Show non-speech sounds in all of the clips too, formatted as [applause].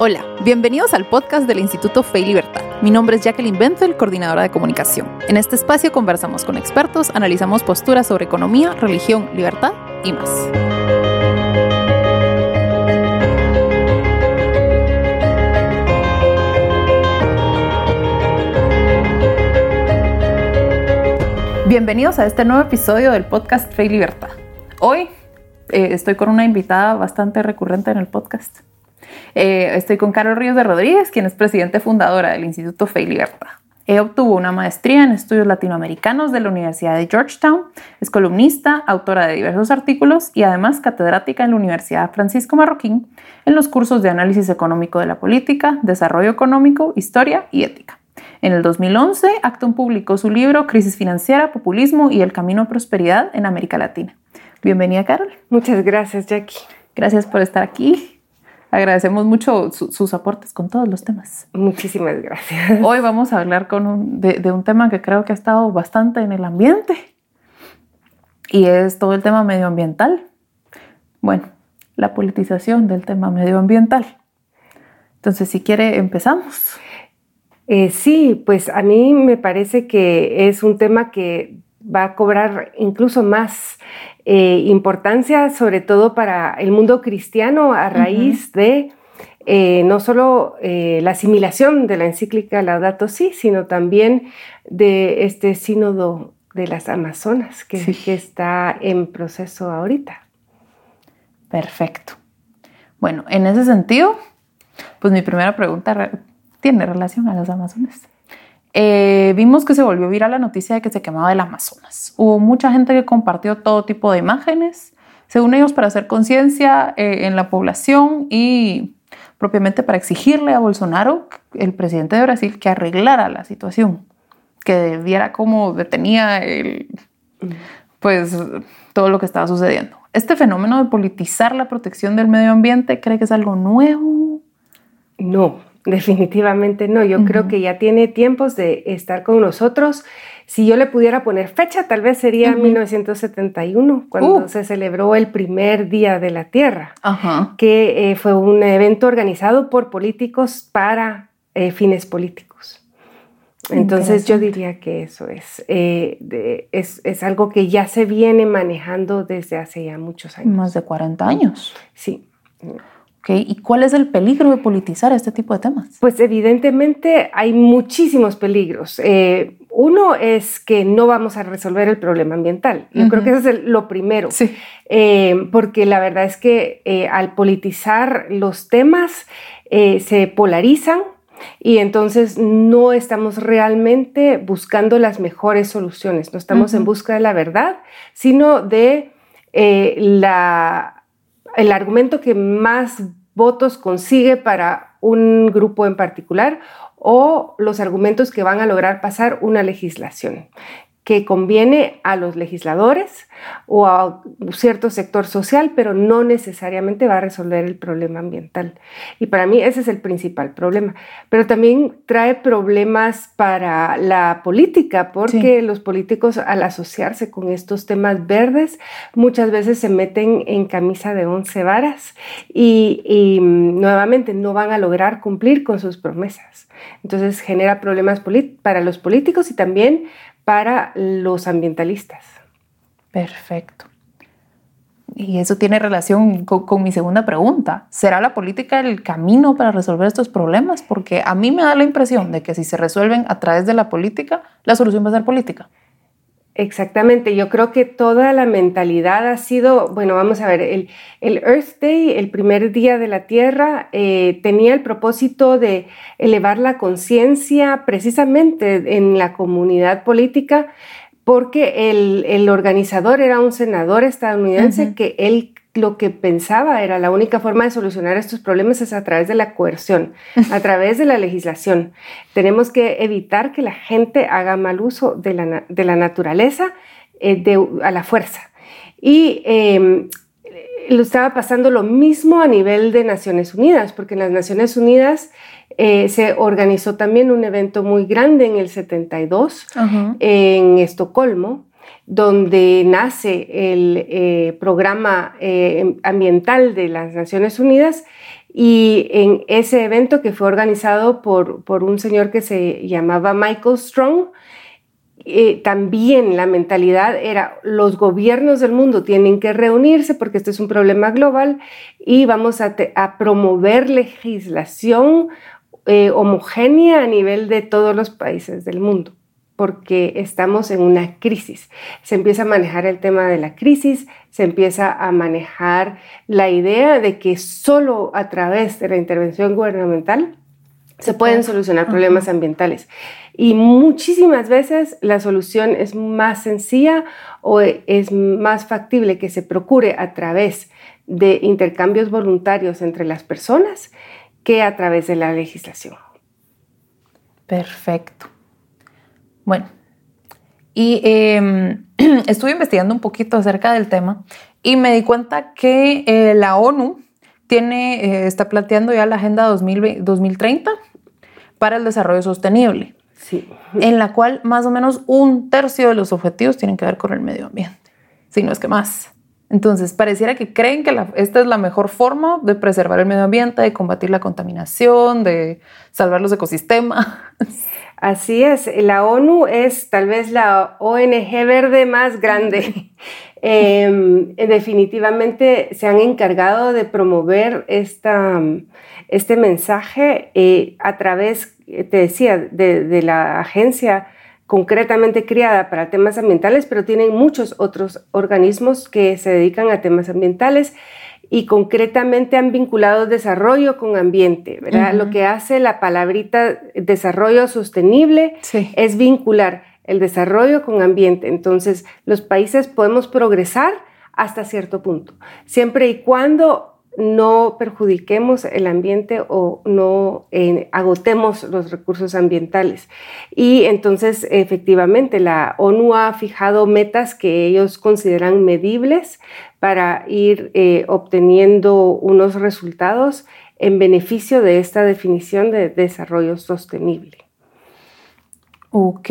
Hola, bienvenidos al podcast del Instituto Fe y Libertad. Mi nombre es Jacqueline Benzel, coordinadora de comunicación. En este espacio conversamos con expertos, analizamos posturas sobre economía, religión, libertad y más. Bienvenidos a este nuevo episodio del podcast Fe y Libertad. Hoy eh, estoy con una invitada bastante recurrente en el podcast. Eh, estoy con Carol Ríos de Rodríguez, quien es presidente fundadora del Instituto Fe y Libertad. Ella obtuvo una maestría en estudios latinoamericanos de la Universidad de Georgetown, es columnista, autora de diversos artículos y además catedrática en la Universidad Francisco Marroquín en los cursos de análisis económico de la política, desarrollo económico, historia y ética. En el 2011, Acton publicó su libro Crisis financiera, populismo y el camino a prosperidad en América Latina. Bienvenida, Carol. Muchas gracias, Jackie. Gracias por estar aquí. Agradecemos mucho sus aportes con todos los temas. Muchísimas gracias. Hoy vamos a hablar con de, un tema que creo que ha estado bastante en el ambiente y es todo el tema medioambiental. Bueno, la politización del tema medioambiental. Entonces, si quiere, empezamos. Eh, sí, pues a mí me parece que es un tema que va a cobrar incluso más eh, importancia, sobre todo para el mundo cristiano, a raíz de eh, no solo eh, la asimilación de la encíclica Laudato Si, sino también de este sínodo de las Amazonas que, que está en proceso ahorita. Perfecto. Bueno, en ese sentido, pues mi primera pregunta tiene relación a las Amazonas. Eh, vimos que se volvió viral la noticia de que se quemaba el Amazonas. Hubo mucha gente que compartió todo tipo de imágenes, según ellos, para hacer conciencia eh, en la población y propiamente para exigirle a Bolsonaro, el presidente de Brasil, que arreglara la situación, que viera cómo detenía el, pues, todo lo que estaba sucediendo. Este fenómeno de politizar la protección del medio ambiente, ¿cree que es algo nuevo? No, Definitivamente no, yo creo que ya tiene tiempos de estar con nosotros. Si yo le pudiera poner fecha, tal vez sería 1971, cuando uh. se celebró el primer Día de la Tierra, que eh, fue un evento organizado por políticos para eh, fines políticos. Entonces yo diría que eso es, eh, es, es, algo que ya se viene manejando desde hace ya muchos años. Más de 40 años. Sí. ¿Y cuál es el peligro de politizar este tipo de temas? Pues evidentemente hay muchísimos peligros. Eh, uno es que no vamos a resolver el problema ambiental. Yo creo que eso es lo primero. Sí. Eh, porque la verdad es que eh, al politizar los temas se polarizan y entonces no estamos realmente buscando las mejores soluciones. No estamos en busca de la verdad, sino de la, el argumento que más votos consigue para un grupo en particular o los argumentos que van a lograr pasar una legislación que conviene a los legisladores o a cierto sector social, pero no necesariamente va a resolver el problema ambiental. Y para mí ese es el principal problema. Pero también trae problemas para la política, porque los políticos al asociarse con estos temas verdes muchas veces se meten en camisa de once varas y, y mm, nuevamente no van a lograr cumplir con sus promesas. Entonces genera problemas para los políticos y también para los ambientalistas. Perfecto. Y eso tiene relación con, mi segunda pregunta. ¿Será la política el camino para resolver estos problemas? Porque a mí me da la impresión de que si se resuelven a través de la política, la solución va a ser política. Exactamente, yo creo que toda la mentalidad ha sido, bueno, vamos a ver, el, Earth Day, el primer día de la Tierra, eh, tenía el propósito de elevar la conciencia precisamente en la comunidad política, porque el, organizador era un senador estadounidense que él lo que pensaba era la única forma de solucionar estos problemas es a través de la coerción, a [laughs] través de la legislación. Tenemos que evitar que la gente haga mal uso de la, naturaleza eh, a la fuerza. Y em, lo estaba pasando lo mismo a nivel de Naciones Unidas, porque en las Naciones Unidas eh, se organizó también un evento muy grande en el 72 en Estocolmo, donde nace el eh, programa eh, ambiental de las Naciones Unidas y en ese evento que fue organizado por, por un señor que se llamaba Michael Strong, eh, también la mentalidad era los gobiernos del mundo tienen que reunirse porque este es un problema global y vamos a, promover legislación homogénea a nivel de todos los países del mundo porque estamos en una crisis. Se empieza a manejar el tema de la crisis, se empieza a manejar la idea de que solo a través de la intervención gubernamental se pueden solucionar problemas ambientales. Y muchísimas veces la solución es más sencilla o es más factible que se procure a través de intercambios voluntarios entre las personas que a través de la legislación. Perfecto. Bueno, y em, [clears throat] estuve investigando un poquito acerca del tema y me di cuenta que eh, la ONU tiene, eh, está planteando ya la Agenda 2030 para el Desarrollo Sostenible en la cual más o menos un tercio de los objetivos tienen que ver con el medio ambiente, si no es que más. Entonces, pareciera que creen que esta es la mejor forma de preservar el medio ambiente, de combatir la contaminación, de salvar los ecosistemas. [laughs] Así es, la ONU es tal vez la ONG verde más grande. [laughs] Em, definitivamente se han encargado de promover esta, este mensaje eh, a través eh, te decía, de, la agencia concretamente criada para temas ambientales, pero tienen muchos otros organismos que se dedican a temas ambientales y concretamente han vinculado desarrollo con ambiente, ¿verdad? Lo que hace la palabrita desarrollo sostenible es vincular el desarrollo con ambiente. Entonces, los países podemos progresar hasta cierto punto, siempre y cuando no perjudiquemos el ambiente o no eh, agotemos los recursos ambientales. Y entonces, efectivamente, la ONU ha fijado metas que ellos consideran medibles para ir eh, obteniendo unos resultados en beneficio de esta definición de desarrollo sostenible. Ok,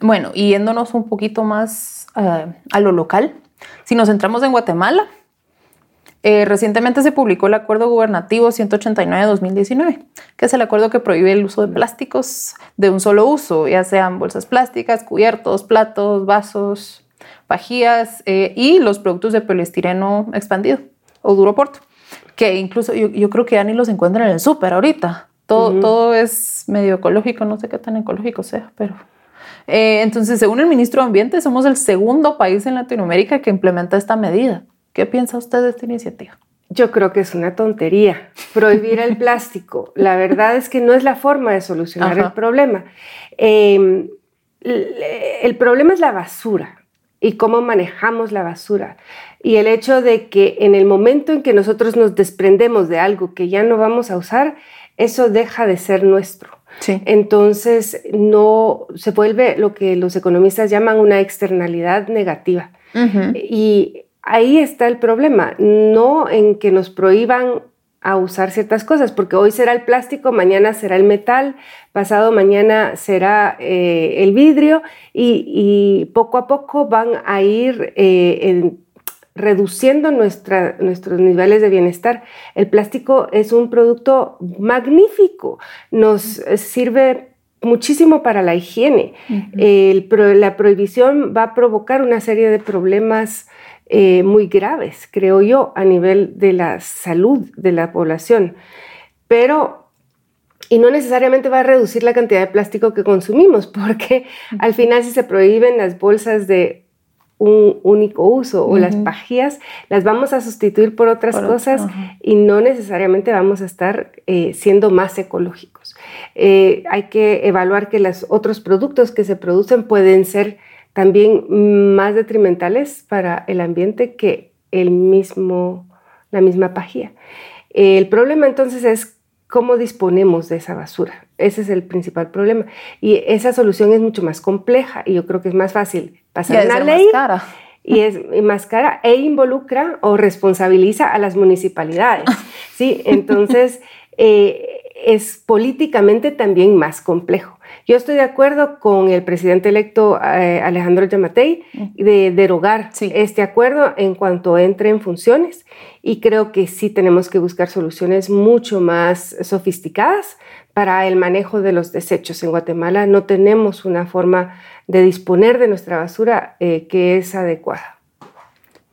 bueno, yéndonos un poquito más eh, a lo local, si nos centramos en Guatemala, eh, recientemente se publicó el Acuerdo Gubernativo 189-2019, que es el acuerdo que prohíbe el uso de plásticos de un solo uso, ya sean bolsas plásticas, cubiertos, platos, vasos, pajillas eh, y los productos de poliestireno expandido o duro porto, que incluso yo, creo que ya ni los encuentran en el súper ahorita. Todo, todo es medio ecológico, no sé qué tan ecológico sea, pero... Eh, entonces, según el ministro de Ambiente, somos el segundo país en Latinoamérica que implementa esta medida. ¿Qué piensa usted de esta iniciativa? Yo creo que es una tontería prohibir el plástico. [laughs] La verdad es que no es la forma de solucionar el problema. Em, el problema es la basura y cómo manejamos la basura. Y el hecho de que en el momento en que nosotros nos desprendemos de algo que ya no vamos a usar, eso deja de ser nuestro. Entonces no se vuelve lo que los economistas llaman una externalidad negativa. Y ahí está el problema, no en que nos prohíban a usar ciertas cosas, porque hoy será el plástico, mañana será el metal, pasado mañana será eh, el vidrio y, poco a poco van a ir eh, reduciendo nuestros niveles de bienestar. El plástico es un producto magnífico, nos sirve muchísimo para la higiene. la prohibición va a provocar una serie de problemas eh, muy graves, creo yo, a nivel de la salud de la población. Pero, y no necesariamente va a reducir la cantidad de plástico que consumimos, [laughs] porque al final si se prohíben las bolsas de un único uso o las pajillas, las vamos a sustituir por otras cosas y no necesariamente vamos a estar eh, siendo más ecológicos. Eh, hay que evaluar que los otros productos que se producen pueden ser también más detrimentales para el ambiente que el mismo, la misma pajilla. El problema entonces es cómo disponemos de esa basura. Ese es el principal problema. Y esa solución es mucho más compleja y yo creo que es más fácil pasar una ley. Y es más cara e involucra o responsabiliza a las municipalidades. ¿sí? [laughs] Entonces, eh, es políticamente también más complejo. Yo estoy de acuerdo con el presidente electo eh, Alejandro Yamatei de derogar este acuerdo en cuanto entre en funciones y creo que sí tenemos que buscar soluciones mucho más sofisticadas para el manejo de los desechos. En Guatemala no tenemos una forma de disponer de nuestra basura eh, que es adecuada.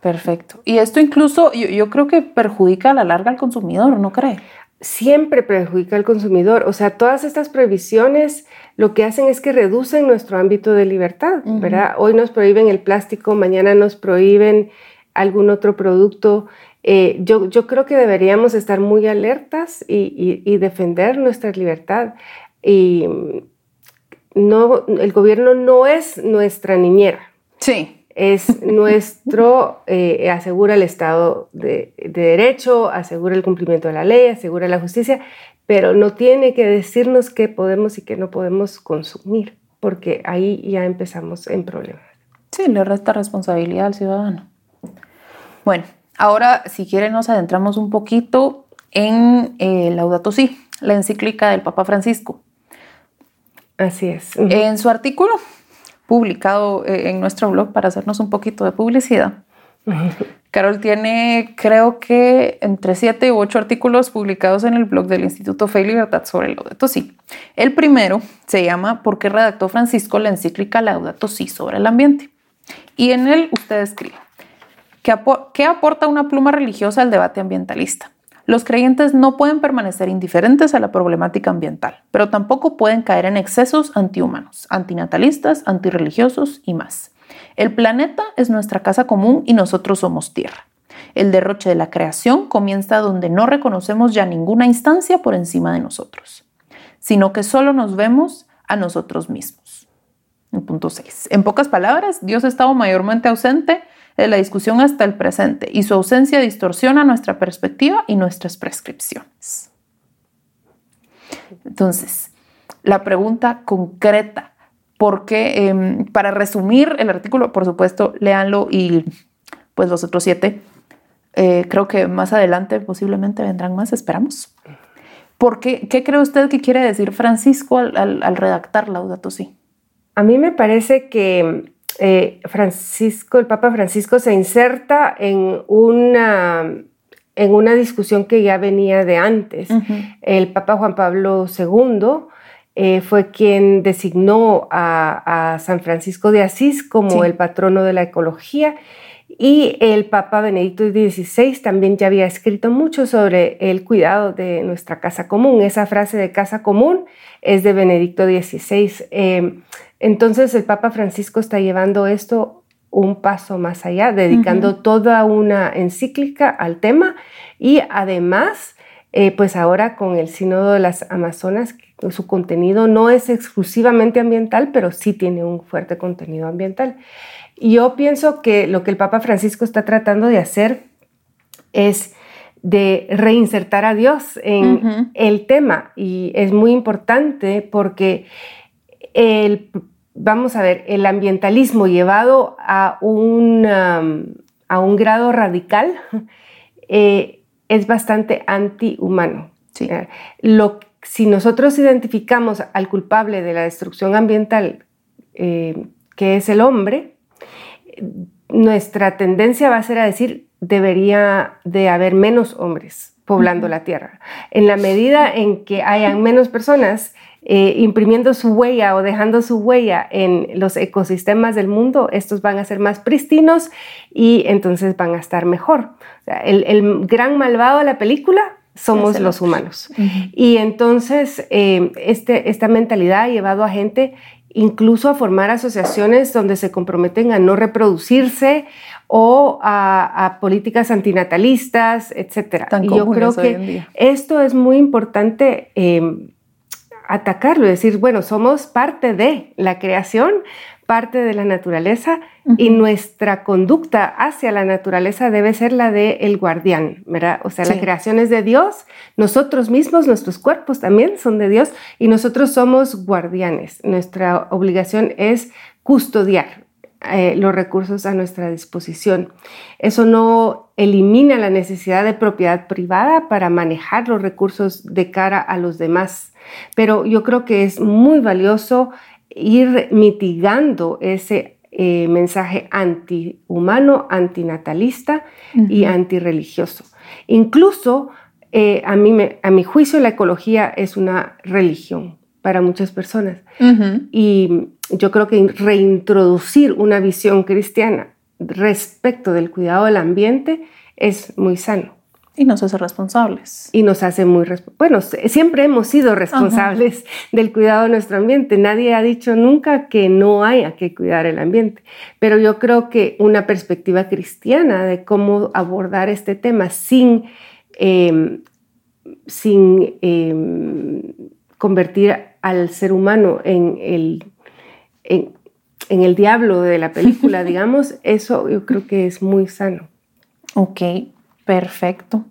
Perfecto. Y esto incluso yo, yo, creo que perjudica a la larga al consumidor, ¿no cree? Siempre perjudica al consumidor. O sea, todas estas prohibiciones lo que hacen es que reducen nuestro ámbito de libertad, ¿verdad? Hoy nos prohíben el plástico, mañana nos prohíben algún otro producto. Eh, yo, yo, creo que deberíamos estar muy alertas y, y, defender nuestra libertad. Y no, el gobierno no es nuestra niñera. Sí es nuestro, eh, asegura el Estado de, Derecho, asegura el cumplimiento de la ley, asegura la justicia, pero no tiene que decirnos qué podemos y qué no podemos consumir, porque ahí ya empezamos en problemas. Sí, le resta responsabilidad al ciudadano. Bueno, ahora si quieren nos adentramos un poquito en eh, Laudato Si, la encíclica del Papa Francisco. Así es. En su artículo publicado eh, en nuestro blog para hacernos un poquito de publicidad. [laughs] Carol tiene, creo que entre siete u ocho artículos publicados en el blog del Instituto Fe y Libertad sobre Laudato Si. El primero se llama ¿Por qué redactó Francisco la encíclica Laudato Si sobre el ambiente? Y en él usted escribe, ¿qué aporta una pluma religiosa al debate ambientalista? Los creyentes no pueden permanecer indiferentes a la problemática ambiental, pero tampoco pueden caer en excesos antihumanos, antinatalistas, antirreligiosos y más. El planeta es nuestra casa común y nosotros somos tierra. El derroche de la creación comienza donde no reconocemos ya ninguna instancia por encima de nosotros, sino que solo nos vemos a nosotros mismos. En punto 6. En pocas palabras, Dios ha estado mayormente ausente de la discusión hasta el presente y su ausencia distorsiona nuestra perspectiva y nuestras prescripciones. Entonces, la pregunta concreta, porque em, para resumir el artículo, por supuesto, léanlo y pues los otros siete, eh, creo que más adelante posiblemente vendrán más, esperamos. ¿Por qué, ¿Qué cree usted que quiere decir Francisco al, al redactar Laudato Si? A mí me parece que eh, Francisco, el Papa Francisco se inserta en una, en una discusión que ya venía de antes. El Papa Juan Pablo II eh, fue quien designó a, San Francisco de Asís como el patrono de la ecología y el Papa Benedicto XVI también ya había escrito mucho sobre el cuidado de nuestra casa común. Esa frase de casa común es de Benedicto XVI. Entonces el Papa Francisco está llevando esto un paso más allá, dedicando toda una encíclica al tema y además, eh, pues ahora con el Sínodo de las Amazonas, su contenido no es exclusivamente ambiental, pero sí tiene un fuerte contenido ambiental. Y yo pienso que lo que el Papa Francisco está tratando de hacer es de reinsertar a Dios en el tema. Y es muy importante porque el vamos a ver, el ambientalismo llevado a un, a un grado radical [laughs] eh, es bastante antihumano. Eh, lo, si nosotros identificamos al culpable de la destrucción ambiental, eh, que es el hombre, nuestra tendencia va a ser a decir, debería de haber menos hombres poblando la tierra. En la medida en que hayan menos personas eh, imprimiendo su huella o dejando su huella en los ecosistemas del mundo, estos van a ser más pristinos y entonces van a estar mejor. el, gran malvado de la película somos los humanos. Y entonces eh, este, esta mentalidad ha llevado a gente incluso a formar asociaciones donde se comprometen a no reproducirse o a, políticas antinatalistas, etc. y yo creo que esto es muy importante eh, atacarlo, decir, bueno, somos parte de la creación, parte de la naturaleza y nuestra conducta hacia la naturaleza debe ser la de el guardián, ¿verdad? O sea, la creación es de Dios, nosotros mismos, nuestros cuerpos también son de Dios y nosotros somos guardianes. Nuestra obligación es custodiar eh, los recursos a nuestra disposición. Eso no elimina la necesidad de propiedad privada para manejar los recursos de cara a los demás, pero yo creo que es muy valioso ir mitigando ese eh, mensaje antihumano, antinatalista y antirreligioso. Incluso eh, a, mí a mi juicio la ecología es una religión para muchas personas. Y yo creo que reintroducir una visión cristiana respecto del cuidado del ambiente es muy sano. Y nos hace responsables. Y nos hace muy... Bueno, siempre hemos sido responsables [laughs] del cuidado de nuestro ambiente. Nadie ha dicho nunca que no haya que cuidar el ambiente. Pero yo creo que una perspectiva cristiana de cómo abordar este tema sin, em, sin em, convertir al ser humano en el, en, el diablo de la película, [laughs] digamos, eso yo creo que es muy sano. Ok, perfecto.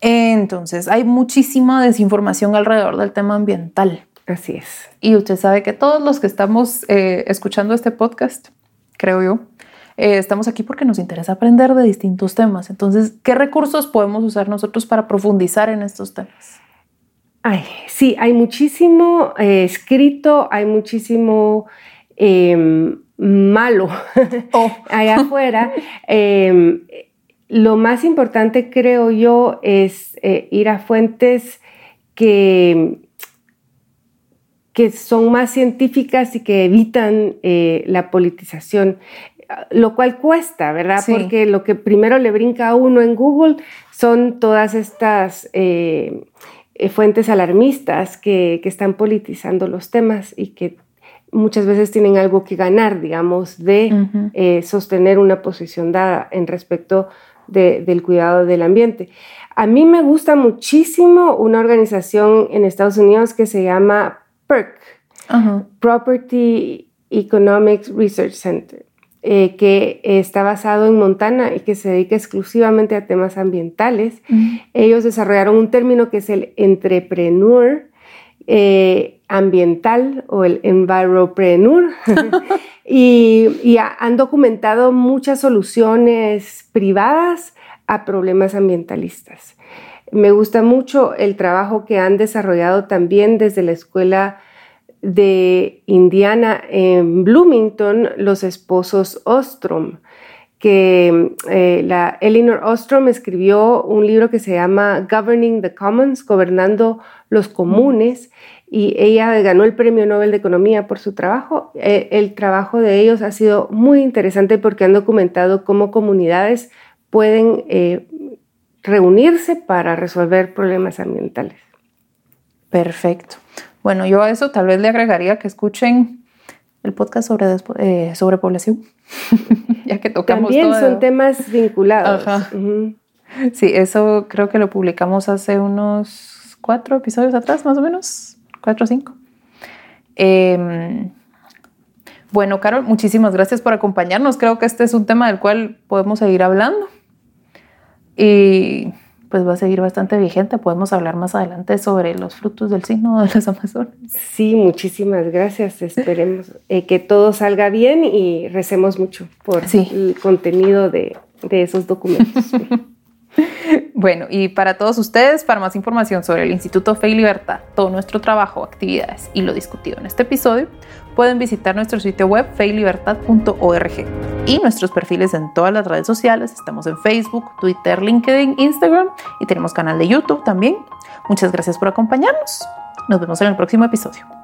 Entonces, hay muchísima desinformación alrededor del tema ambiental. Así es. Y usted sabe que todos los que estamos eh, escuchando este podcast, creo yo, eh, estamos aquí porque nos interesa aprender de distintos temas. Entonces, ¿qué recursos podemos usar nosotros para profundizar en estos temas? Ay, sí, hay muchísimo eh, escrito, hay muchísimo em, malo [laughs] oh. allá afuera. [laughs] Em, lo más importante, creo yo, es eh, ir a fuentes que, que son más científicas y que evitan eh, la politización lo cual cuesta, ¿verdad? Porque lo que primero le brinca a uno en Google son todas estas eh, fuentes alarmistas que, están politizando los temas y que muchas veces tienen algo que ganar, digamos, de eh, sostener una posición dada en respecto del cuidado del ambiente. A mí me gusta muchísimo una organización en Estados Unidos que se llama PERC, Property Economics Research Center. Eh, que está basado en Montana y que se dedica exclusivamente a temas ambientales. Ellos desarrollaron un término que es el entrepreneur eh, ambiental o el enviropreneur [laughs] [laughs] y, y han documentado muchas soluciones privadas a problemas ambientalistas. Me gusta mucho el trabajo que han desarrollado también desde la escuela de Indiana en Bloomington, los esposos Ostrom, que eh, la Eleanor Ostrom escribió un libro que se llama Governing the Commons, Gobernando los Comunes, y ella ganó el Premio Nobel de Economía por su trabajo. Eh, el trabajo de ellos ha sido muy interesante porque han documentado cómo comunidades pueden eh, reunirse para resolver problemas ambientales. Perfecto. Bueno, yo a eso tal vez le agregaría que escuchen el podcast sobre, eh, sobre población, [laughs] ya que tocamos También son temas vinculados. Sí, eso creo que lo publicamos hace unos cuatro episodios atrás, más o menos, cuatro o cinco. Em, bueno, Carol, muchísimas gracias por acompañarnos. Creo que este es un tema del cual podemos seguir hablando. Y pues va a seguir bastante vigente. Podemos hablar más adelante sobre los frutos del signo de las Amazonas. Sí, muchísimas gracias. Esperemos eh, que todo salga bien y recemos mucho por el contenido de, de esos documentos. [laughs] Bueno, y para todos ustedes, para más información sobre el Instituto Fe y Libertad, todo nuestro trabajo, actividades y lo discutido en este episodio, pueden visitar nuestro sitio web feylibertad.org y nuestros perfiles en todas las redes sociales. Estamos en Facebook, Twitter, LinkedIn, Instagram y tenemos canal de YouTube también. Muchas gracias por acompañarnos. Nos vemos en el próximo episodio.